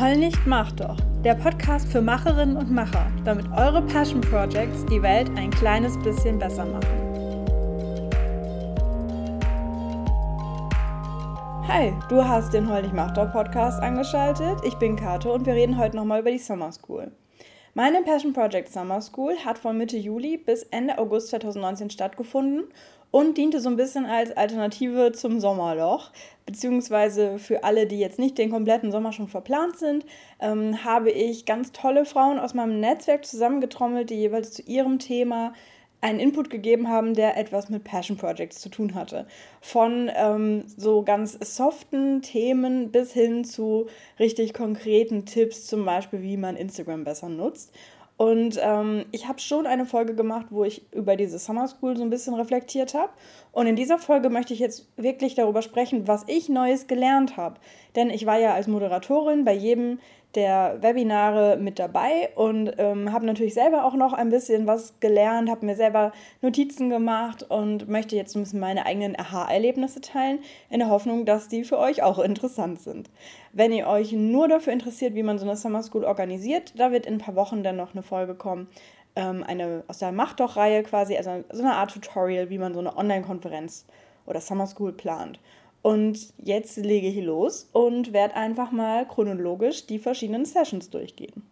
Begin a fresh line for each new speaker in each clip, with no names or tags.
Heul nicht, mach doch. Der Podcast für Macherinnen und Macher, damit eure Passion Projects die Welt ein kleines bisschen besser machen. Hi, du hast den Heul nicht, mach doch Podcast angeschaltet. Ich bin Kato und wir reden heute nochmal über die Summer School. Meine Passion Project Summer School hat von Mitte Juli bis Ende August 2019 stattgefunden und diente so ein bisschen als Alternative zum Sommerloch. Beziehungsweise für alle, die jetzt nicht den kompletten Sommer schon verplant sind, ähm, habe ich ganz tolle Frauen aus meinem Netzwerk zusammengetrommelt, die jeweils zu ihrem Thema einen Input gegeben haben, der etwas mit Passion Projects zu tun hatte. Von ähm, so ganz soften Themen bis hin zu richtig konkreten Tipps, zum Beispiel, wie man Instagram besser nutzt. Und ähm, ich habe schon eine Folge gemacht, wo ich über diese Summer School so ein bisschen reflektiert habe. Und in dieser Folge möchte ich jetzt wirklich darüber sprechen, was ich Neues gelernt habe. Denn ich war ja als Moderatorin bei jedem der Webinare mit dabei und ähm, habe natürlich selber auch noch ein bisschen was gelernt, habe mir selber Notizen gemacht und möchte jetzt ein bisschen meine eigenen Aha-Erlebnisse teilen, in der Hoffnung, dass die für euch auch interessant sind. Wenn ihr euch nur dafür interessiert, wie man so eine Summer School organisiert, da wird in ein paar Wochen dann noch eine Folge kommen, ähm, eine aus der Mach reihe quasi, also so eine Art Tutorial, wie man so eine Online-Konferenz oder Summer School plant. Und jetzt lege ich los und werde einfach mal chronologisch die verschiedenen Sessions durchgehen.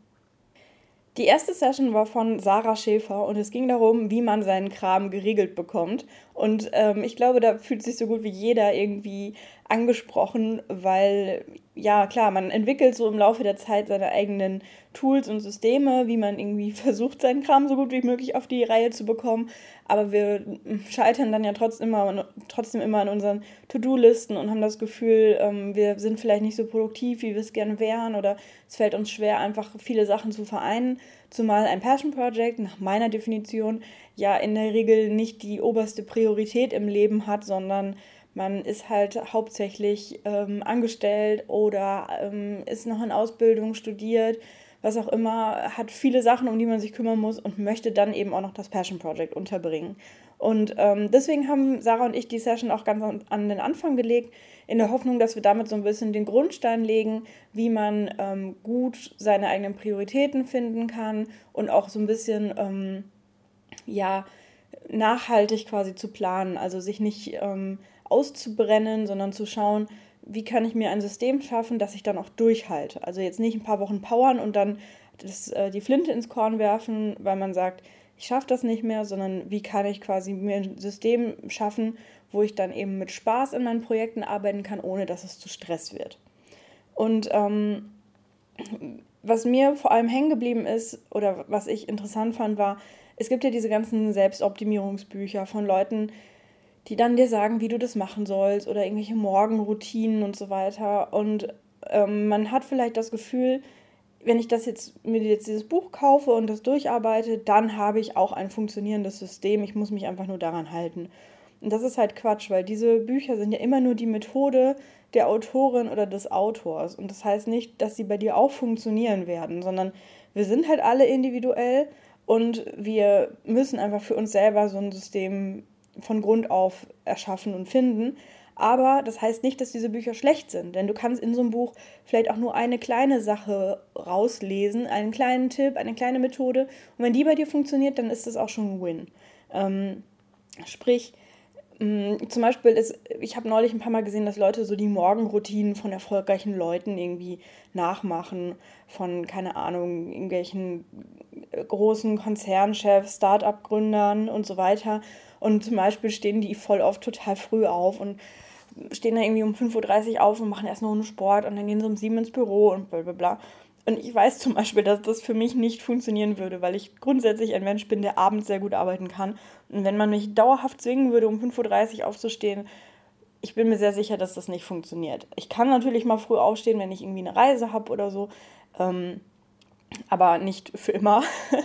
Die erste Session war von Sarah Schäfer und es ging darum, wie man seinen Kram geregelt bekommt. Und ähm, ich glaube, da fühlt sich so gut wie jeder irgendwie angesprochen, weil ja klar, man entwickelt so im Laufe der Zeit seine eigenen Tools und Systeme, wie man irgendwie versucht, seinen Kram so gut wie möglich auf die Reihe zu bekommen. Aber wir scheitern dann ja trotzdem immer, trotzdem immer an unseren To-Do-Listen und haben das Gefühl, ähm, wir sind vielleicht nicht so produktiv, wie wir es gerne wären oder es fällt uns schwer, einfach viele Sachen zu vereinen. Zumal ein Passion Project nach meiner Definition ja in der Regel nicht die oberste Priorität im Leben hat, sondern man ist halt hauptsächlich ähm, angestellt oder ähm, ist noch in Ausbildung, studiert, was auch immer, hat viele Sachen, um die man sich kümmern muss und möchte dann eben auch noch das Passion Project unterbringen. Und ähm, deswegen haben Sarah und ich die Session auch ganz an, den Anfang gelegt, in der Hoffnung, dass wir damit so ein bisschen den Grundstein legen, wie man ähm, gut seine eigenen Prioritäten finden kann und auch so ein bisschen, ähm, ja, nachhaltig quasi zu planen. Also sich nicht ähm, auszubrennen, sondern zu schauen, wie kann ich mir ein System schaffen, das ich dann auch durchhalte. Also jetzt nicht ein paar Wochen powern und dann das, äh, die Flinte ins Korn werfen, weil man sagt, ich schaffe das nicht mehr, sondern wie kann ich quasi mir ein System schaffen, wo ich dann eben mit Spaß in meinen Projekten arbeiten kann, ohne dass es zu Stress wird. Und ähm, was mir vor allem hängen geblieben ist oder was ich interessant fand, war, es gibt ja diese ganzen Selbstoptimierungsbücher von Leuten, die dann dir sagen, wie du das machen sollst oder irgendwelche Morgenroutinen und so weiter. Und ähm, man hat vielleicht das Gefühl, wenn ich das jetzt mir jetzt dieses Buch kaufe und das durcharbeite, dann habe ich auch ein funktionierendes System. Ich muss mich einfach nur daran halten. Und das ist halt Quatsch, weil diese Bücher sind ja immer nur die Methode der Autorin oder des Autors. Und das heißt nicht, dass sie bei dir auch funktionieren werden, sondern wir sind halt alle individuell und wir müssen einfach für uns selber so ein System von Grund auf erschaffen und finden. Aber das heißt nicht, dass diese Bücher schlecht sind, denn du kannst in so einem Buch vielleicht auch nur eine kleine Sache rauslesen, einen kleinen Tipp, eine kleine Methode. Und wenn die bei dir funktioniert, dann ist das auch schon ein Win. Ähm, sprich, mm, zum Beispiel ist, ich habe neulich ein paar Mal gesehen, dass Leute so die Morgenroutinen von erfolgreichen Leuten irgendwie nachmachen, von, keine Ahnung, irgendwelchen großen Konzernchefs, Start-up-Gründern und so weiter. Und zum Beispiel stehen die voll oft total früh auf und stehen da irgendwie um 5.30 Uhr auf und machen erst noch einen Sport und dann gehen sie um 7 ins Büro und bla bla bla. Und ich weiß zum Beispiel, dass das für mich nicht funktionieren würde, weil ich grundsätzlich ein Mensch bin, der abends sehr gut arbeiten kann. Und wenn man mich dauerhaft zwingen würde, um 5.30 Uhr aufzustehen, ich bin mir sehr sicher, dass das nicht funktioniert. Ich kann natürlich mal früh aufstehen, wenn ich irgendwie eine Reise habe oder so, ähm, aber nicht für immer.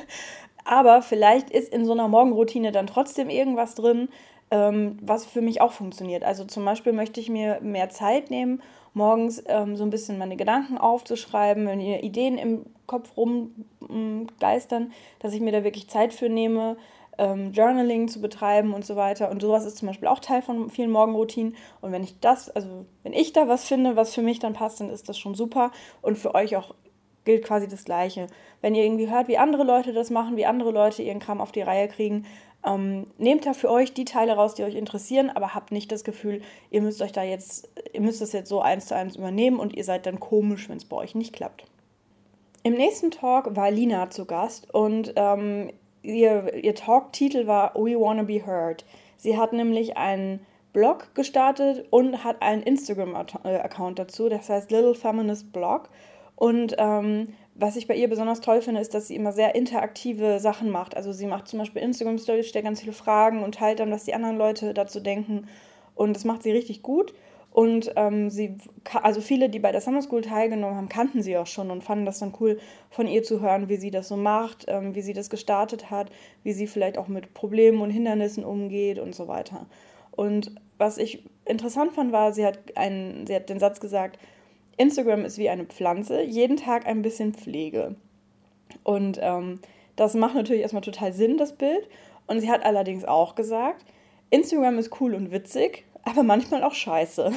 Aber vielleicht ist in so einer Morgenroutine dann trotzdem irgendwas drin, ähm, was für mich auch funktioniert. Also zum Beispiel möchte ich mir mehr Zeit nehmen, morgens ähm, so ein bisschen meine Gedanken aufzuschreiben, wenn mir Ideen im Kopf rumgeistern, dass ich mir da wirklich Zeit für nehme, ähm, Journaling zu betreiben und so weiter. Und sowas ist zum Beispiel auch Teil von vielen Morgenroutinen. Und wenn ich das, also wenn ich da was finde, was für mich dann passt, dann ist das schon super. Und für euch auch gilt quasi das Gleiche. Wenn ihr irgendwie hört, wie andere Leute das machen, wie andere Leute ihren Kram auf die Reihe kriegen, ähm, nehmt da für euch die Teile raus, die euch interessieren, aber habt nicht das Gefühl, ihr müsst euch da jetzt, ihr müsst das jetzt so eins zu eins übernehmen und ihr seid dann komisch, wenn es bei euch nicht klappt. Im nächsten Talk war Lina zu Gast und ähm, ihr, ihr Talk-Titel war We Wanna Be Heard. Sie hat nämlich einen Blog gestartet und hat einen Instagram-Account dazu, das heißt Little Feminist Blog. Und ähm, was ich bei ihr besonders toll finde, ist, dass sie immer sehr interaktive Sachen macht. Also sie macht zum Beispiel Instagram-Stories, stellt ganz viele Fragen und teilt dann, was die anderen Leute dazu denken. Und das macht sie richtig gut. Und ähm, sie, also viele, die bei der Summer School teilgenommen haben, kannten sie auch schon und fanden das dann cool, von ihr zu hören, wie sie das so macht, ähm, wie sie das gestartet hat, wie sie vielleicht auch mit Problemen und Hindernissen umgeht und so weiter. Und was ich interessant fand, war, sie hat, einen, sie hat den Satz gesagt, Instagram ist wie eine Pflanze, jeden Tag ein bisschen Pflege. Und ähm, das macht natürlich erstmal total Sinn, das Bild. Und sie hat allerdings auch gesagt, Instagram ist cool und witzig, aber manchmal auch scheiße.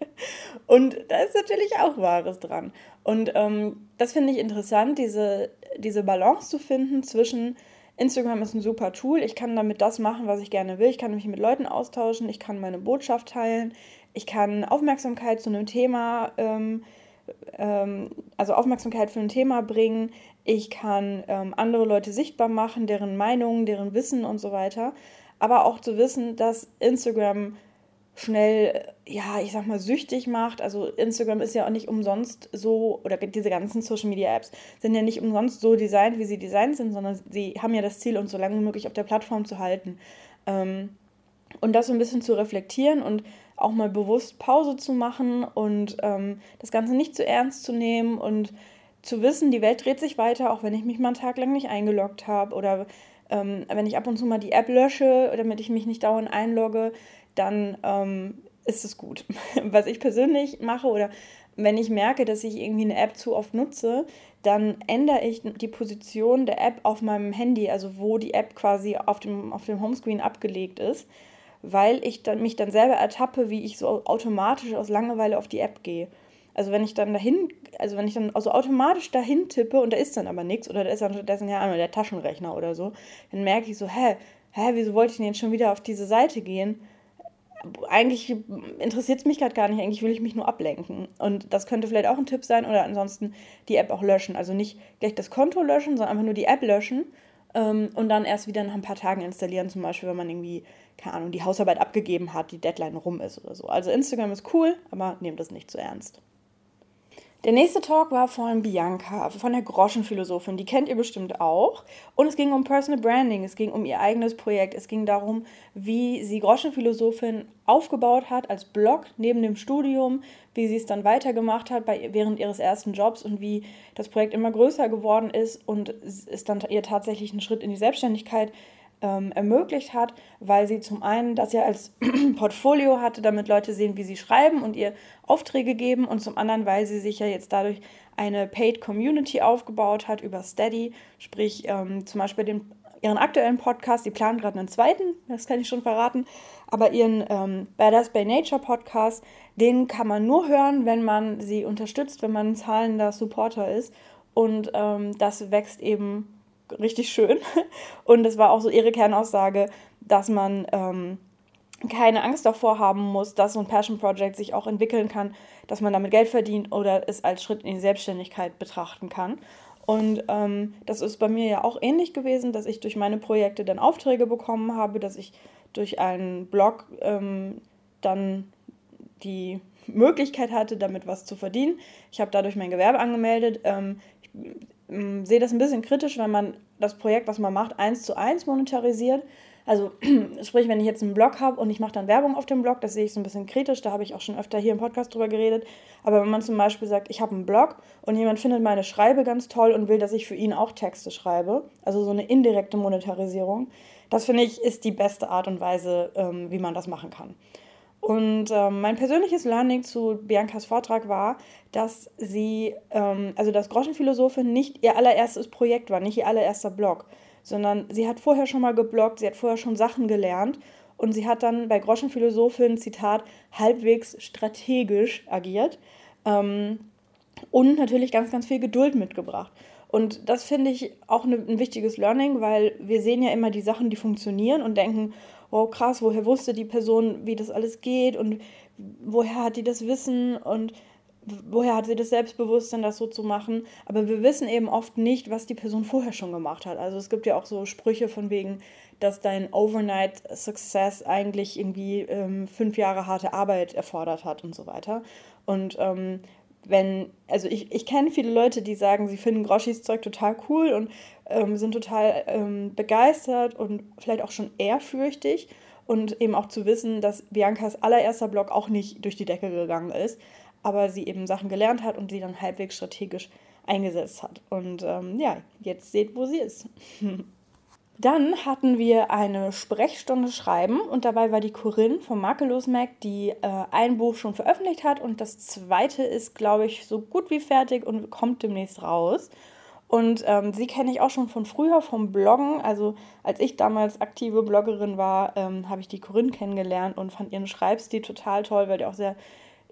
und da ist natürlich auch Wahres dran. Und ähm, das finde ich interessant, diese, diese Balance zu finden zwischen Instagram ist ein super Tool, ich kann damit das machen, was ich gerne will, ich kann mich mit Leuten austauschen, ich kann meine Botschaft teilen, ich kann Aufmerksamkeit zu einem Thema, ähm, ähm, also Aufmerksamkeit für ein Thema bringen, ich kann ähm, andere Leute sichtbar machen, deren Meinungen, deren Wissen und so weiter, aber auch zu wissen, dass Instagram schnell, ja, ich sag mal, süchtig macht. Also Instagram ist ja auch nicht umsonst so, oder diese ganzen Social Media Apps sind ja nicht umsonst so designt, wie sie designt sind, sondern sie haben ja das Ziel, uns so lange wie möglich auf der Plattform zu halten. Ähm, und das so ein bisschen zu reflektieren und auch mal bewusst Pause zu machen und ähm, das Ganze nicht zu ernst zu nehmen und zu wissen, die Welt dreht sich weiter, auch wenn ich mich mal einen Tag lang nicht eingeloggt habe oder ähm, wenn ich ab und zu mal die App lösche, damit ich mich nicht dauernd einlogge, dann ähm, ist es gut. Was ich persönlich mache oder wenn ich merke, dass ich irgendwie eine App zu oft nutze, dann ändere ich die Position der App auf meinem Handy, also wo die App quasi auf dem, auf dem Homescreen abgelegt ist, weil ich dann, mich dann selber ertappe, wie ich so automatisch aus Langeweile auf die App gehe. Also wenn ich dann dahin, also wenn ich dann also automatisch dahin tippe und da ist dann aber nichts oder da ist dann stattdessen ja der Taschenrechner oder so, dann merke ich so, hä, hä, wieso wollte ich denn jetzt schon wieder auf diese Seite gehen? eigentlich interessiert es mich gerade gar nicht, eigentlich will ich mich nur ablenken. Und das könnte vielleicht auch ein Tipp sein oder ansonsten die App auch löschen. Also nicht gleich das Konto löschen, sondern einfach nur die App löschen ähm, und dann erst wieder nach ein paar Tagen installieren, zum Beispiel, wenn man irgendwie, keine Ahnung, die Hausarbeit abgegeben hat, die Deadline rum ist oder so. Also Instagram ist cool, aber nehmt das nicht zu ernst. Der nächste Talk war von Bianca, von der Groschenphilosophin. Die kennt ihr bestimmt auch. Und es ging um Personal Branding, es ging um ihr eigenes Projekt. Es ging darum, wie sie Groschenphilosophin aufgebaut hat als Blog neben dem Studium, wie sie es dann weitergemacht hat bei, während ihres ersten Jobs und wie das Projekt immer größer geworden ist und es dann ihr tatsächlich einen Schritt in die Selbstständigkeit ähm, ermöglicht hat, weil sie zum einen das ja als Portfolio hatte, damit Leute sehen, wie sie schreiben und ihr Aufträge geben. Und zum anderen, weil sie sich ja jetzt dadurch eine Paid Community aufgebaut hat über Steady, sprich ähm, zum Beispiel den, ihren aktuellen Podcast, die planen gerade einen zweiten, das kann ich schon verraten, aber ihren ähm, Badass by Nature Podcast, den kann man nur hören, wenn man sie unterstützt, wenn man ein zahlender Supporter ist. Und ähm, das wächst eben richtig schön. Und es war auch so ihre Kernaussage, dass man ähm, keine Angst davor haben muss, dass so ein Passion Project sich auch entwickeln kann, dass man damit Geld verdient oder es als Schritt in die Selbstständigkeit betrachten kann. Und ähm, das ist bei mir ja auch ähnlich gewesen, dass ich durch meine Projekte dann Aufträge bekommen habe, dass ich durch einen Blog ähm, dann die Möglichkeit hatte, damit was zu verdienen. Ich habe dadurch mein Gewerbe angemeldet. Ähm, ähm, sehe das ein bisschen kritisch, wenn man das Projekt, was man macht, eins zu eins monetarisiert. Also sprich, wenn ich jetzt einen Blog habe und ich mache dann Werbung auf dem Blog, das sehe ich so ein bisschen kritisch, da habe ich auch schon öfter hier im Podcast drüber geredet. Aber wenn man zum Beispiel sagt, ich habe einen Blog und jemand findet meine Schreibe ganz toll und will, dass ich für ihn auch Texte schreibe, also so eine indirekte Monetarisierung, das finde ich ist die beste Art und Weise, ähm, wie man das machen kann. Und ähm, mein persönliches Learning zu Biancas Vortrag war, dass sie, ähm, also dass Groschenphilosophin nicht ihr allererstes Projekt war, nicht ihr allererster Blog, sondern sie hat vorher schon mal gebloggt, sie hat vorher schon Sachen gelernt und sie hat dann bei Groschenphilosophin, Zitat, halbwegs strategisch agiert ähm, und natürlich ganz, ganz viel Geduld mitgebracht. Und das finde ich auch ne, ein wichtiges Learning, weil wir sehen ja immer die Sachen, die funktionieren und denken, oh krass, woher wusste die Person, wie das alles geht und woher hat die das Wissen und woher hat sie das Selbstbewusstsein, das so zu machen. Aber wir wissen eben oft nicht, was die Person vorher schon gemacht hat. Also es gibt ja auch so Sprüche von wegen, dass dein Overnight Success eigentlich irgendwie ähm, fünf Jahre harte Arbeit erfordert hat und so weiter. Und ähm, wenn, also ich, ich kenne viele Leute, die sagen, sie finden Groschis Zeug total cool und ähm, sind total ähm, begeistert und vielleicht auch schon ehrfürchtig. Und eben auch zu wissen, dass Biancas allererster Blog auch nicht durch die Decke gegangen ist, aber sie eben Sachen gelernt hat und sie dann halbwegs strategisch eingesetzt hat. Und ähm, ja, jetzt seht, wo sie ist. Dann hatten wir eine Sprechstunde Schreiben und dabei war die Corinne vom Makellos Mac, die äh, ein Buch schon veröffentlicht hat und das zweite ist, glaube ich, so gut wie fertig und kommt demnächst raus. Und ähm, sie kenne ich auch schon von früher vom Bloggen. Also als ich damals aktive Bloggerin war, ähm, habe ich die Corinne kennengelernt und fand ihren Schreibstil total toll, weil der auch sehr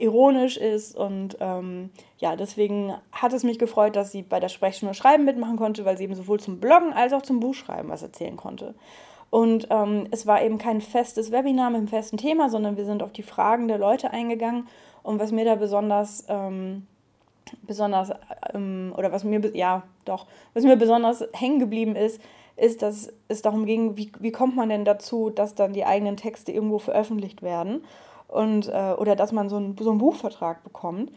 ironisch ist. Und ähm, ja, deswegen hat es mich gefreut, dass sie bei der Sprechstunde Schreiben mitmachen konnte, weil sie eben sowohl zum Bloggen als auch zum Buchschreiben was erzählen konnte. Und ähm, es war eben kein festes Webinar mit einem festen Thema, sondern wir sind auf die Fragen der Leute eingegangen. Und was mir da besonders, ähm, besonders, ähm, oder was mir, ja, doch, was mir besonders hängen geblieben ist, ist, dass es darum ging, wie, wie kommt man denn dazu, dass dann die eigenen Texte irgendwo veröffentlicht werden und, äh, oder dass man so, ein, so einen Buchvertrag bekommt.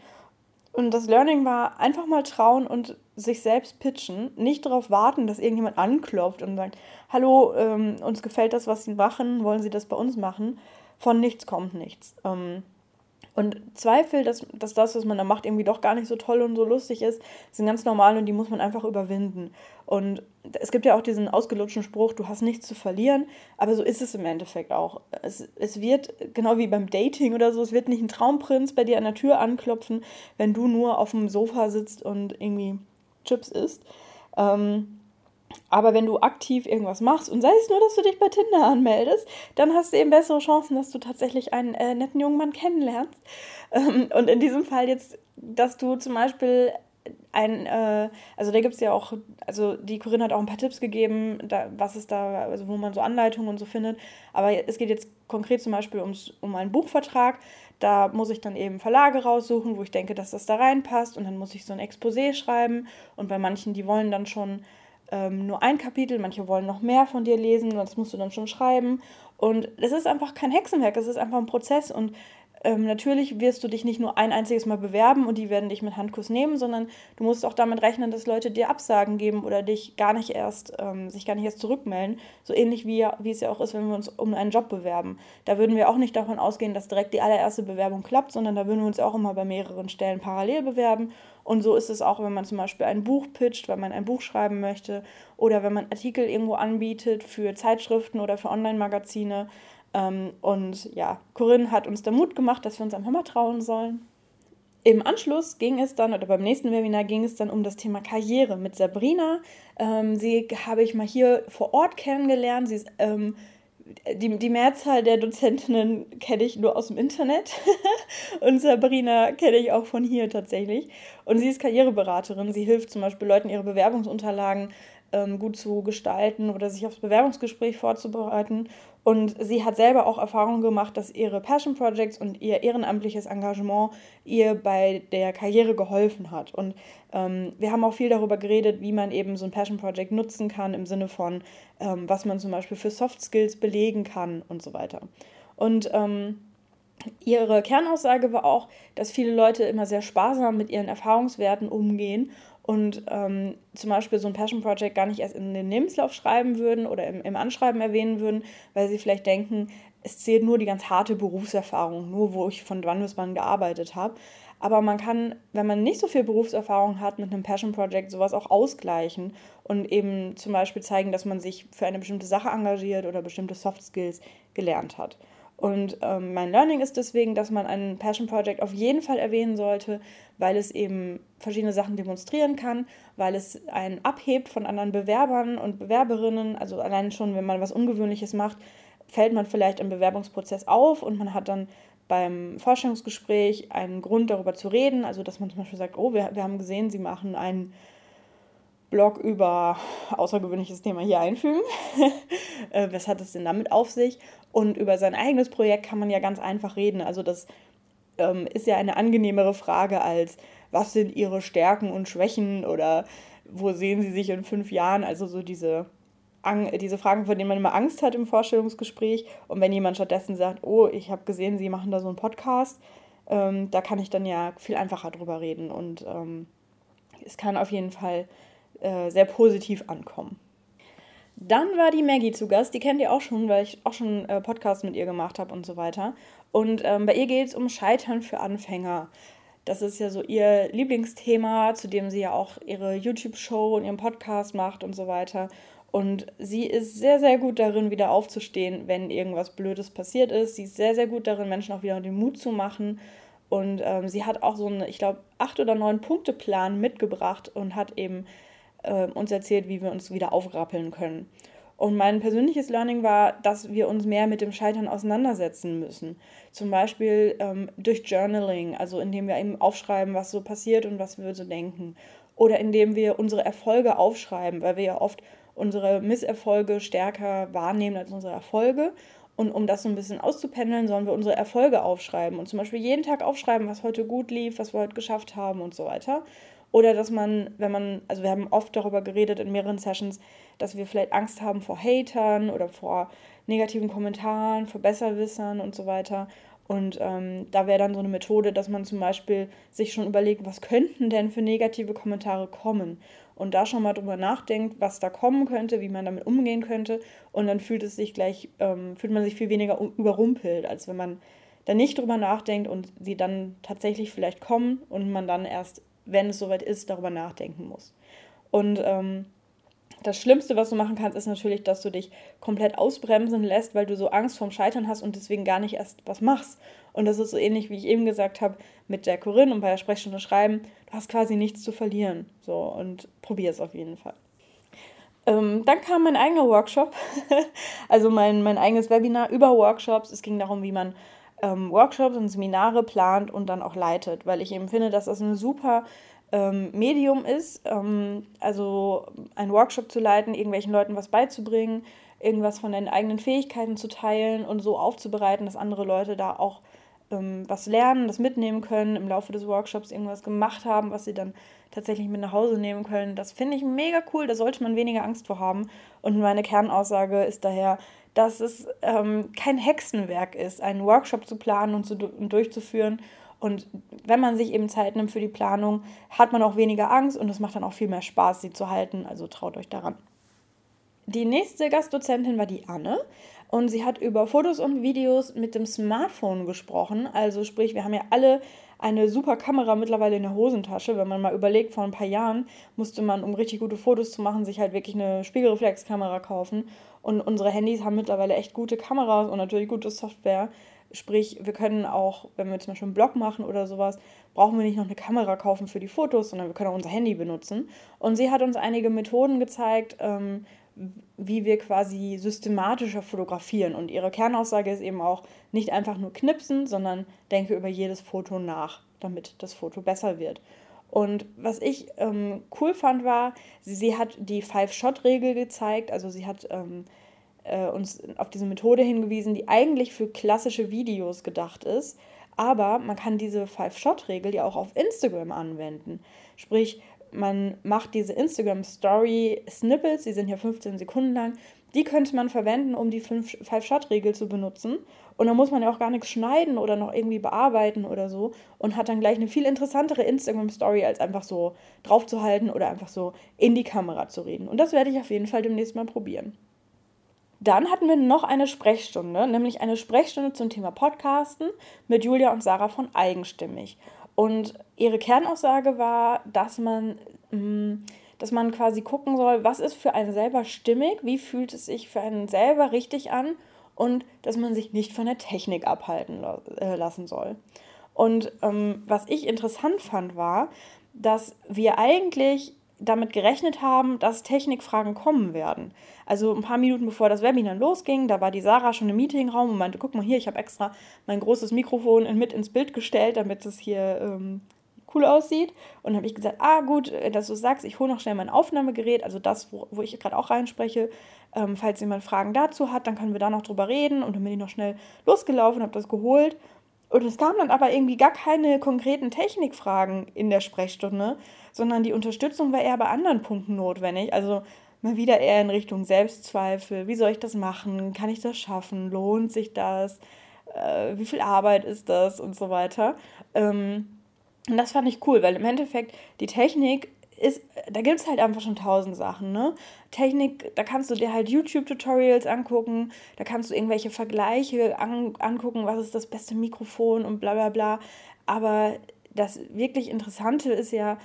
Und das Learning war einfach mal trauen und sich selbst pitchen, nicht darauf warten, dass irgendjemand anklopft und sagt, hallo, ähm, uns gefällt das, was Sie machen, wollen Sie das bei uns machen? Von nichts kommt nichts. Ähm, und Zweifel, dass, dass das, was man da macht, irgendwie doch gar nicht so toll und so lustig ist, sind ganz normal und die muss man einfach überwinden. Und es gibt ja auch diesen ausgelutschten Spruch, du hast nichts zu verlieren, aber so ist es im Endeffekt auch. Es, es wird, genau wie beim Dating oder so, es wird nicht ein Traumprinz bei dir an der Tür anklopfen, wenn du nur auf dem Sofa sitzt und irgendwie Chips isst. Ähm, aber wenn du aktiv irgendwas machst und sei es nur, dass du dich bei Tinder anmeldest, dann hast du eben bessere Chancen, dass du tatsächlich einen äh, netten jungen Mann kennenlernst. Ähm, und in diesem Fall jetzt, dass du zum Beispiel ein, äh, also da gibt es ja auch, also die Corinne hat auch ein paar Tipps gegeben, da, was es da, also wo man so Anleitungen und so findet. Aber es geht jetzt konkret zum Beispiel ums, um einen Buchvertrag. Da muss ich dann eben Verlage raussuchen, wo ich denke, dass das da reinpasst. Und dann muss ich so ein Exposé schreiben. Und bei manchen, die wollen dann schon ähm, nur ein Kapitel, manche wollen noch mehr von dir lesen, das musst du dann schon schreiben. Und es ist einfach kein Hexenwerk, es ist einfach ein Prozess und ähm, natürlich wirst du dich nicht nur ein einziges Mal bewerben und die werden dich mit Handkuss nehmen, sondern du musst auch damit rechnen, dass Leute dir Absagen geben oder dich gar nicht erst, ähm, sich gar nicht erst zurückmelden. So ähnlich wie, wie es ja auch ist, wenn wir uns um einen Job bewerben. Da würden wir auch nicht davon ausgehen, dass direkt die allererste Bewerbung klappt, sondern da würden wir uns auch immer bei mehreren Stellen parallel bewerben. Und so ist es auch, wenn man zum Beispiel ein Buch pitcht, weil man ein Buch schreiben möchte oder wenn man Artikel irgendwo anbietet für Zeitschriften oder für Online-Magazine. Ähm, und ja, Corinne hat uns da Mut gemacht, dass wir uns einfach mal trauen sollen. Im Anschluss ging es dann, oder beim nächsten Webinar ging es dann um das Thema Karriere mit Sabrina. Ähm, sie habe ich mal hier vor Ort kennengelernt. Sie ist ähm, die, die Mehrzahl der Dozentinnen kenne ich nur aus dem Internet und Sabrina kenne ich auch von hier tatsächlich. Und sie ist Karriereberaterin. Sie hilft zum Beispiel Leuten, ihre Bewerbungsunterlagen ähm, gut zu gestalten oder sich aufs Bewerbungsgespräch vorzubereiten. Und sie hat selber auch Erfahrungen gemacht, dass ihre Passion Projects und ihr ehrenamtliches Engagement ihr bei der Karriere geholfen hat. Und ähm, wir haben auch viel darüber geredet, wie man eben so ein Passion Project nutzen kann, im Sinne von, ähm, was man zum Beispiel für Soft Skills belegen kann und so weiter. Und ähm, ihre Kernaussage war auch, dass viele Leute immer sehr sparsam mit ihren Erfahrungswerten umgehen und ähm, zum Beispiel so ein Passion Project gar nicht erst in den Lebenslauf schreiben würden oder im, im Anschreiben erwähnen würden, weil sie vielleicht denken, es zählt nur die ganz harte Berufserfahrung, nur wo ich von wann bis wann gearbeitet habe. Aber man kann, wenn man nicht so viel Berufserfahrung hat, mit einem Passion Project sowas auch ausgleichen und eben zum Beispiel zeigen, dass man sich für eine bestimmte Sache engagiert oder bestimmte Soft Skills gelernt hat. Und ähm, mein Learning ist deswegen, dass man ein Passion Project auf jeden Fall erwähnen sollte, weil es eben verschiedene Sachen demonstrieren kann, weil es einen abhebt von anderen Bewerbern und Bewerberinnen. Also allein schon, wenn man was Ungewöhnliches macht, fällt man vielleicht im Bewerbungsprozess auf und man hat dann beim Vorstellungsgespräch einen Grund darüber zu reden. Also dass man zum Beispiel sagt, oh, wir, wir haben gesehen, Sie machen einen Blog über außergewöhnliches Thema hier einfügen. Äh, was hat es denn damit auf sich? Und über sein eigenes Projekt kann man ja ganz einfach reden. Also das ähm, ist ja eine angenehmere Frage als, was sind Ihre Stärken und Schwächen oder wo sehen Sie sich in fünf Jahren? Also so diese, diese Fragen, vor denen man immer Angst hat im Vorstellungsgespräch. Und wenn jemand stattdessen sagt, oh, ich habe gesehen, Sie machen da so einen Podcast, ähm, da kann ich dann ja viel einfacher drüber reden. Und ähm, es kann auf jeden Fall äh, sehr positiv ankommen. Dann war die Maggie zu Gast, die kennt ihr auch schon, weil ich auch schon äh, Podcasts mit ihr gemacht habe und so weiter. Und ähm, bei ihr geht es um Scheitern für Anfänger. Das ist ja so ihr Lieblingsthema, zu dem sie ja auch ihre YouTube-Show und ihren Podcast macht und so weiter. Und sie ist sehr, sehr gut darin, wieder aufzustehen, wenn irgendwas Blödes passiert ist. Sie ist sehr, sehr gut darin, Menschen auch wieder den Mut zu machen. Und ähm, sie hat auch so einen, ich glaube, acht oder neun Punkte-Plan mitgebracht und hat eben äh, uns erzählt, wie wir uns wieder aufrappeln können. Und mein persönliches Learning war, dass wir uns mehr mit dem Scheitern auseinandersetzen müssen. Zum Beispiel ähm, durch Journaling, also indem wir eben aufschreiben, was so passiert und was wir so denken. Oder indem wir unsere Erfolge aufschreiben, weil wir ja oft unsere Misserfolge stärker wahrnehmen als unsere Erfolge. Und um das so ein bisschen auszupendeln, sollen wir unsere Erfolge aufschreiben und zum Beispiel jeden Tag aufschreiben, was heute gut lief, was wir heute geschafft haben und so weiter. Oder dass man, wenn man, also wir haben oft darüber geredet in mehreren Sessions, dass wir vielleicht Angst haben vor Hatern oder vor negativen Kommentaren, vor Besserwissern und so weiter. Und ähm, da wäre dann so eine Methode, dass man zum Beispiel sich schon überlegt, was könnten denn für negative Kommentare kommen. Und da schon mal drüber nachdenkt, was da kommen könnte, wie man damit umgehen könnte. Und dann fühlt es sich gleich, ähm, fühlt man sich viel weniger überrumpelt, als wenn man da nicht drüber nachdenkt und sie dann tatsächlich vielleicht kommen und man dann erst wenn es soweit ist, darüber nachdenken muss. Und ähm, das Schlimmste, was du machen kannst, ist natürlich, dass du dich komplett ausbremsen lässt, weil du so Angst vorm Scheitern hast und deswegen gar nicht erst was machst. Und das ist so ähnlich, wie ich eben gesagt habe, mit der Corinne und bei der Sprechstunde schreiben. Du hast quasi nichts zu verlieren. So, und probier es auf jeden Fall. Ähm, dann kam mein eigener Workshop, also mein, mein eigenes Webinar über Workshops. Es ging darum, wie man ähm, Workshops und Seminare plant und dann auch leitet, weil ich eben finde, dass das ein super ähm, Medium ist, ähm, also einen Workshop zu leiten, irgendwelchen Leuten was beizubringen, irgendwas von deinen eigenen Fähigkeiten zu teilen und so aufzubereiten, dass andere Leute da auch ähm, was lernen, das mitnehmen können, im Laufe des Workshops irgendwas gemacht haben, was sie dann tatsächlich mit nach Hause nehmen können. Das finde ich mega cool, da sollte man weniger Angst vor haben. Und meine Kernaussage ist daher, dass es ähm, kein Hexenwerk ist, einen Workshop zu planen und, zu, und durchzuführen. Und wenn man sich eben Zeit nimmt für die Planung, hat man auch weniger Angst und es macht dann auch viel mehr Spaß, sie zu halten. Also traut euch daran. Die nächste Gastdozentin war die Anne und sie hat über Fotos und Videos mit dem Smartphone gesprochen. Also sprich, wir haben ja alle eine super Kamera mittlerweile in der Hosentasche. Wenn man mal überlegt, vor ein paar Jahren musste man, um richtig gute Fotos zu machen, sich halt wirklich eine Spiegelreflexkamera kaufen. Und unsere Handys haben mittlerweile echt gute Kameras und natürlich gute Software. Sprich, wir können auch, wenn wir zum Beispiel einen Blog machen oder sowas, brauchen wir nicht noch eine Kamera kaufen für die Fotos, sondern wir können auch unser Handy benutzen. Und sie hat uns einige Methoden gezeigt, ähm, wie wir quasi systematischer fotografieren. Und ihre Kernaussage ist eben auch, nicht einfach nur knipsen, sondern denke über jedes Foto nach, damit das Foto besser wird. Und was ich ähm, cool fand, war, sie, sie hat die Five-Shot-Regel gezeigt. Also sie hat ähm, äh, uns auf diese Methode hingewiesen, die eigentlich für klassische Videos gedacht ist. Aber man kann diese Five-Shot-Regel ja auch auf Instagram anwenden. Sprich, man macht diese Instagram-Story-Snippets, die sind ja 15 Sekunden lang, die könnte man verwenden, um die Five-Shot-Regel zu benutzen. Und dann muss man ja auch gar nichts schneiden oder noch irgendwie bearbeiten oder so und hat dann gleich eine viel interessantere Instagram-Story, als einfach so draufzuhalten oder einfach so in die Kamera zu reden. Und das werde ich auf jeden Fall demnächst mal probieren. Dann hatten wir noch eine Sprechstunde, nämlich eine Sprechstunde zum Thema Podcasten mit Julia und Sarah von Eigenstimmig. Und ihre Kernaussage war, dass man, mm, dass man quasi gucken soll, was ist für einen selber stimmig, wie fühlt es sich für einen selber richtig an und dass man sich nicht von der Technik abhalten äh, lassen soll. Und ähm, was ich interessant fand, war, dass wir eigentlich damit gerechnet haben, dass Technikfragen kommen werden. Also ein paar Minuten bevor das Webinar losging, da war die Sarah schon im Meetingraum und meinte, guck mal hier, ich habe extra mein großes Mikrofon mit ins Bild gestellt, damit es hier ähm, cool aussieht. Und habe ich gesagt, ah gut, äh, dass du sagst, ich hole noch schnell mein Aufnahmegerät, also das, wo, wo ich gerade auch reinspreche. Ähm, falls jemand Fragen dazu hat, dann können wir da noch drüber reden. Und dann bin ich noch schnell losgelaufen, habe das geholt. Und es kamen dann aber irgendwie gar keine konkreten Technikfragen in der Sprechstunde, sondern die Unterstützung war eher bei anderen Punkten notwendig. Also mal wieder eher in Richtung Selbstzweifel. Wie soll ich das machen? Kann ich das schaffen? Lohnt sich das? Äh, wie viel Arbeit ist das? Und so weiter. Ähm, und das fand ich cool, weil im Endeffekt die Technik ist, da gibt es halt einfach schon tausend Sachen, ne? Technik, da kannst du dir halt YouTube-Tutorials angucken, da kannst du irgendwelche Vergleiche an, angucken, was ist das beste Mikrofon und bla bla bla. Aber das wirklich Interessante ist ja,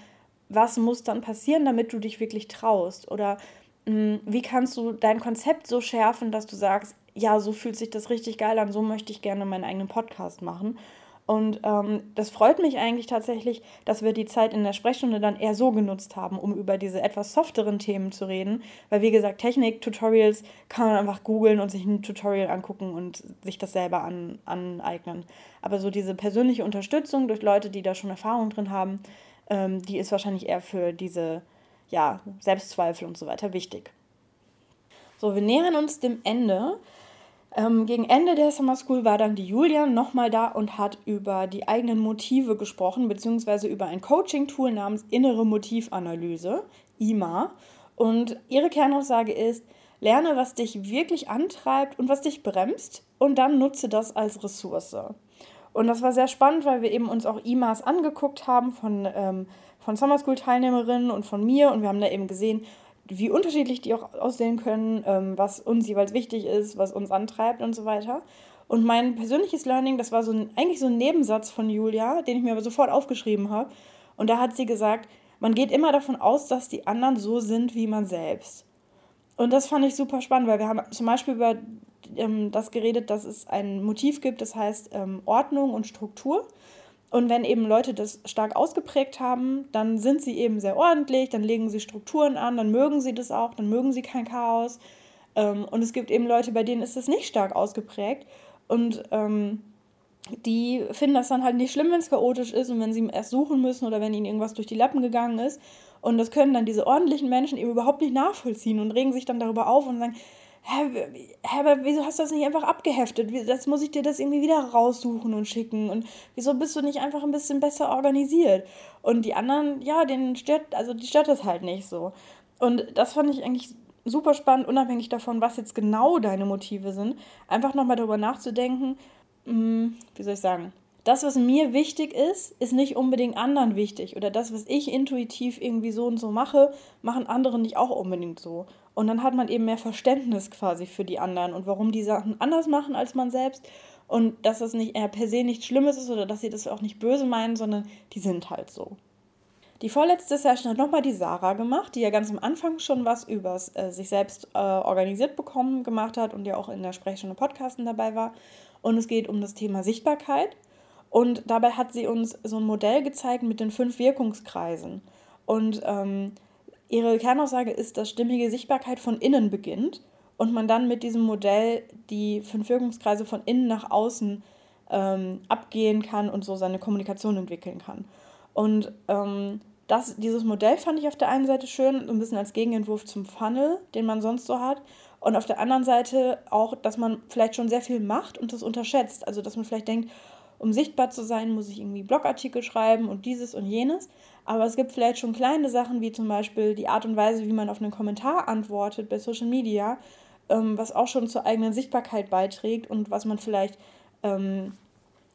was muss dann passieren, damit du dich wirklich traust? Oder mh, hm, wie kannst du dein Konzept so schärfen, dass du sagst, ja, so fühlt sich das richtig geil an, so möchte ich gerne meinen eigenen Podcast machen. Und ähm, das freut mich eigentlich tatsächlich, dass wir die Zeit in der Sprechstunde dann eher so genutzt haben, um über diese etwas softeren Themen zu reden. Weil, wie gesagt, Technik-Tutorials kann man einfach googeln und sich ein Tutorial angucken und sich das selber an, aneignen. Aber so diese persönliche Unterstützung durch Leute, die da schon Erfahrung drin haben, ähm, die ist wahrscheinlich eher für diese ja, Selbstzweifel und so weiter wichtig. So, wir nähern uns dem Ende. Ähm, gegen Ende der Summer School war dann die Julia nochmal da und hat über die eigenen Motive gesprochen, beziehungsweise über ein Coaching-Tool namens Innere Motivanalyse, IMA. Und ihre Kernaussage ist, lerne, was dich wirklich antreibt und was dich bremst und dann nutze das als Ressource. Und das war sehr spannend, weil wir eben uns auch IMAs angeguckt haben von, ähm, von Summer School-Teilnehmerinnen und von mir und wir haben da eben gesehen, wie unterschiedlich die auch aussehen können, ähm, was uns jeweils wichtig ist, was uns antreibt und so weiter. Und mein persönliches Learning, das war so ein, eigentlich so ein Nebensatz von Julia, den ich mir aber sofort aufgeschrieben habe. Und da hat sie gesagt, man geht immer davon aus, dass die anderen so sind wie man selbst. Und das fand ich super spannend, weil wir haben zum Beispiel über ähm, das geredet, dass es ein Motiv gibt, das heißt ähm, Ordnung und Struktur. Und wenn eben Leute das stark ausgeprägt haben, dann sind sie eben sehr ordentlich, dann legen sie Strukturen an, dann mögen sie das auch, dann mögen sie kein Chaos. Ähm, und es gibt eben Leute, bei denen ist das nicht stark ausgeprägt. Und ähm, die finden das dann halt nicht schlimm, wenn es chaotisch ist und wenn sie erst suchen müssen oder wenn ihnen irgendwas durch die Lappen gegangen ist. Und das können dann diese ordentlichen Menschen eben überhaupt nicht nachvollziehen und regen sich dann darüber auf und sagen, hä, aber wieso hast du das nicht einfach abgeheftet? Jetzt muss ich dir das irgendwie wieder raussuchen und schicken. Und wieso bist du nicht einfach ein bisschen besser organisiert? Und die anderen, ja, denen stört, also die stört das halt nicht so. Und das fand ich eigentlich super spannend, unabhängig davon, was jetzt genau deine Motive sind, einfach nochmal darüber nachzudenken, mh, hm, wie soll ich sagen, das, was mir wichtig ist, ist nicht unbedingt anderen wichtig. Oder das, was ich intuitiv irgendwie so und so mache, machen andere nicht auch unbedingt so. Und dann hat man eben mehr Verständnis quasi für die anderen und warum die Sachen anders machen als man selbst. Und dass das nicht eher per se nichts Schlimmes ist oder dass sie das auch nicht böse meinen, sondern die sind halt so. Die vorletzte Session hat nochmal die Sarah gemacht, die ja ganz am Anfang schon was über äh, sich selbst äh, organisiert bekommen gemacht hat und ja auch in der Sprechstunde Podcasten dabei war. Und es geht um das Thema Sichtbarkeit. Und dabei hat sie uns so ein Modell gezeigt mit den fünf Wirkungskreisen. Und ähm, Ihre Kernaussage ist, dass stimmige Sichtbarkeit von innen beginnt und man dann mit diesem Modell die fünf Wirkungskreise von innen nach außen ähm, abgehen kann und so seine Kommunikation entwickeln kann. Und ähm, das, dieses Modell fand ich auf der einen Seite schön, so ein bisschen als Gegenentwurf zum Funnel, den man sonst so hat. Und auf der anderen Seite auch, dass man vielleicht schon sehr viel macht und das unterschätzt. Also, dass man vielleicht denkt, um sichtbar zu sein, muss ich irgendwie Blogartikel schreiben und dieses und jenes. Aber es gibt vielleicht schon kleine Sachen, wie zum Beispiel die Art und Weise, wie man auf einen Kommentar antwortet bei Social Media, ähm, was auch schon zur eigenen Sichtbarkeit beiträgt und was man vielleicht ähm,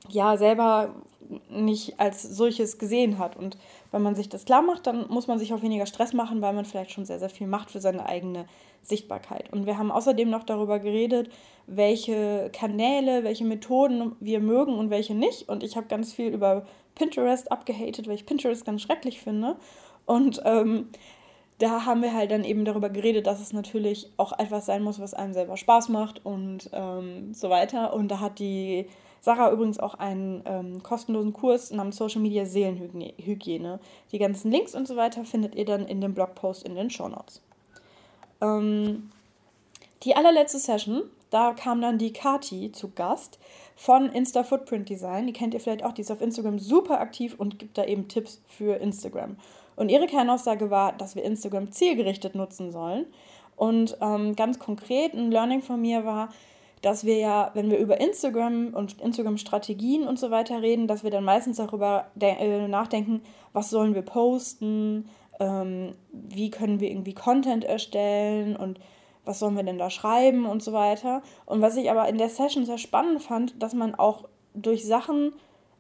ja selber nicht als solches gesehen hat. Und wenn man sich das klar macht, dann muss man sich auch weniger Stress machen, weil man vielleicht schon sehr, sehr viel macht für seine eigene Sichtbarkeit. Und wir haben außerdem noch darüber geredet, welche Kanäle, welche Methoden wir mögen und welche nicht. Und ich habe ganz viel über Pinterest abgehatet, weil ich Pinterest ganz schrecklich finde. Und ähm, da haben wir halt dann eben darüber geredet, dass es natürlich auch etwas sein muss, was einem selber Spaß macht und ähm, so weiter. Und da hat die Sarah übrigens auch einen ähm, kostenlosen Kurs namens Social Media Seelenhygiene. Die ganzen Links und so weiter findet ihr dann in dem Blogpost in den Show Notes. Ähm, die allerletzte Session, da kam dann die Kati zu Gast von Insta Footprint Design. Die kennt ihr vielleicht auch, die ist auf Instagram super aktiv und gibt da eben Tipps für Instagram. Und ihre Kernaussage war, dass wir Instagram zielgerichtet nutzen sollen. Und ähm, ganz konkret ein Learning von mir war, dass wir ja, wenn wir über Instagram und Instagram-Strategien und so weiter reden, dass wir dann meistens darüber äh, nachdenken, was sollen wir posten, ähm, wie können wir irgendwie Content erstellen und was sollen wir denn da schreiben und so weiter. Und was ich aber in der Session sehr spannend fand, dass man auch durch Sachen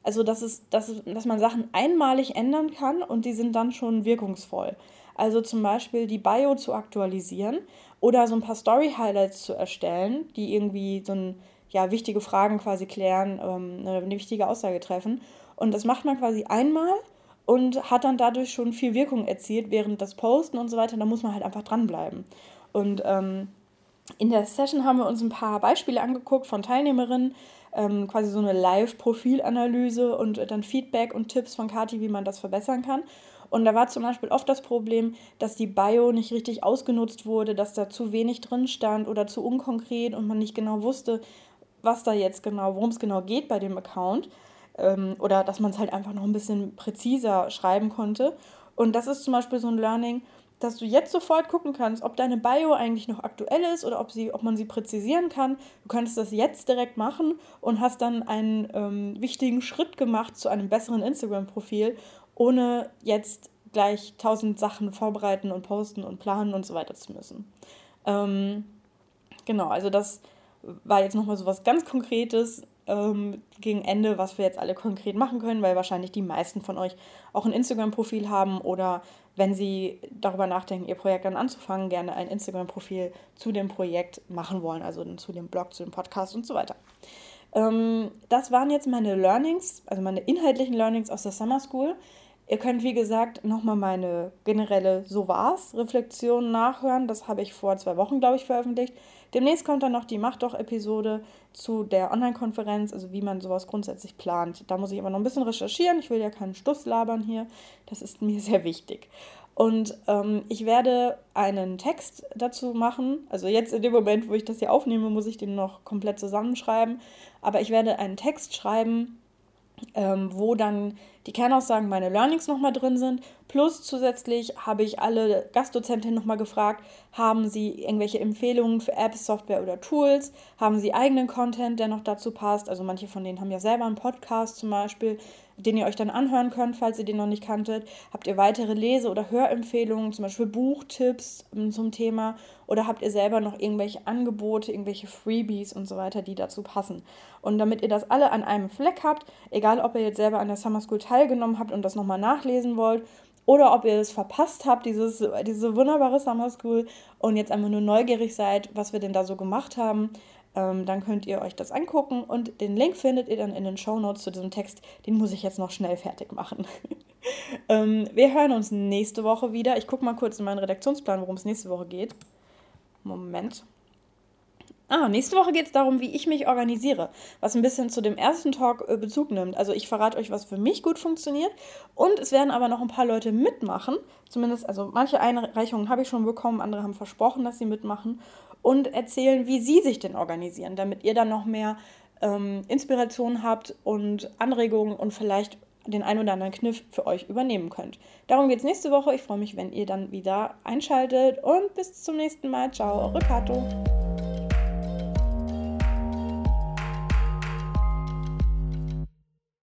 also, dass, es, dass, dass man Sachen einmalig ändern kann und die sind dann schon wirkungsvoll. Also zum Beispiel die Bio zu aktualisieren oder so ein paar Story-Highlights zu erstellen, die irgendwie so ein, ja, wichtige Fragen quasi klären, ähm, eine wichtige Aussage treffen. Und das macht man quasi einmal und hat dann dadurch schon viel Wirkung erzielt, während das Posten und so weiter, da muss man halt einfach dranbleiben. Und ähm, in der Session haben wir uns ein paar Beispiele angeguckt von Teilnehmerinnen, ähm, quasi so eine Live-Profilanalyse und dann Feedback und Tipps von Kati, wie man das verbessern kann. Und da war zum Beispiel oft das Problem, dass die Bio nicht richtig ausgenutzt wurde, dass da zu wenig drin stand oder zu unkonkret und man nicht genau wusste, was da jetzt genau, worum es genau geht bei dem Account. Ähm, oder dass man es halt einfach noch ein bisschen präziser schreiben konnte. Und das ist zum Beispiel so ein Learning, dass du jetzt sofort gucken kannst, ob deine Bio eigentlich noch aktuell ist oder ob, sie, ob man sie präzisieren kann. Du könntest das jetzt direkt machen und hast dann einen ähm, wichtigen Schritt gemacht zu einem besseren Instagram-Profil, ohne jetzt gleich tausend Sachen vorbereiten und posten und planen und so weiter zu müssen. Ähm, genau, also das war jetzt nochmal so was ganz Konkretes ähm, gegen Ende, was wir jetzt alle konkret machen können, weil wahrscheinlich die meisten von euch auch ein Instagram-Profil haben oder wenn sie darüber nachdenken, ihr Projekt dann anzufangen, gerne ein Instagram-Profil zu dem Projekt machen wollen, also zu dem Blog, zu dem Podcast und so weiter. Ähm, das waren jetzt meine Learnings, also meine inhaltlichen Learnings aus der Summer School. Ihr könnt, wie gesagt, nochmal meine generelle So war's Reflexion nachhören. Das habe ich vor zwei Wochen, glaube ich, veröffentlicht. Demnächst kommt dann noch die Mach doch-Episode zu der Online-Konferenz, also wie man sowas grundsätzlich plant. Da muss ich aber noch ein bisschen recherchieren. Ich will ja keinen Stuss labern hier. Das ist mir sehr wichtig. Und ähm, ich werde einen Text dazu machen. Also jetzt in dem Moment, wo ich das hier aufnehme, muss ich den noch komplett zusammenschreiben. Aber ich werde einen Text schreiben, ähm, wo dann die Kernaussagen, meine Learnings nochmal drin sind. Plus zusätzlich habe ich alle Gastdozentinnen nochmal gefragt, haben sie irgendwelche Empfehlungen für Apps, Software oder Tools? Haben sie eigenen Content, der noch dazu passt? Also manche von denen haben ja selber einen Podcast zum Beispiel den ihr euch dann anhören könnt, falls ihr den noch nicht kanntet. Habt ihr weitere Lese- oder Hörempfehlungen, zum Beispiel Buchtipps ähm, zum Thema? Oder habt ihr selber noch irgendwelche Angebote, irgendwelche Freebies und so weiter, die dazu passen? Und damit ihr das alle an einem Fleck habt, egal ob ihr jetzt selber an der Summer School teilgenommen habt und das nochmal nachlesen wollt, oder ob ihr es verpasst habt, dieses, diese wunderbare Summer School und jetzt einfach nur neugierig seid, was wir denn da so gemacht haben, ähm, dann könnt ihr euch das angucken und den Link findet ihr dann in den Show Notes zu diesem Text. Den muss ich jetzt noch schnell fertig machen. ähm, wir hören uns nächste Woche wieder. Ich gucke mal kurz in meinen Redaktionsplan, worum es nächste Woche geht. Moment. Ah, nächste Woche geht es darum, wie ich mich organisiere, was ein bisschen zu dem ersten Talk äh, Bezug nimmt. Also ich verrate euch, was für mich gut funktioniert und es werden aber noch ein paar Leute mitmachen. Zumindest, also manche Einreichungen habe ich schon bekommen, andere haben versprochen, dass sie mitmachen und erzählen, wie sie sich denn organisieren, damit ihr dann noch mehr ähm, Inspiration habt und Anregungen und vielleicht den ein oder anderen Kniff für euch übernehmen könnt. Darum geht es nächste Woche. Ich freue mich, wenn ihr dann wieder einschaltet und bis zum nächsten Mal. Ciao, eure Kato.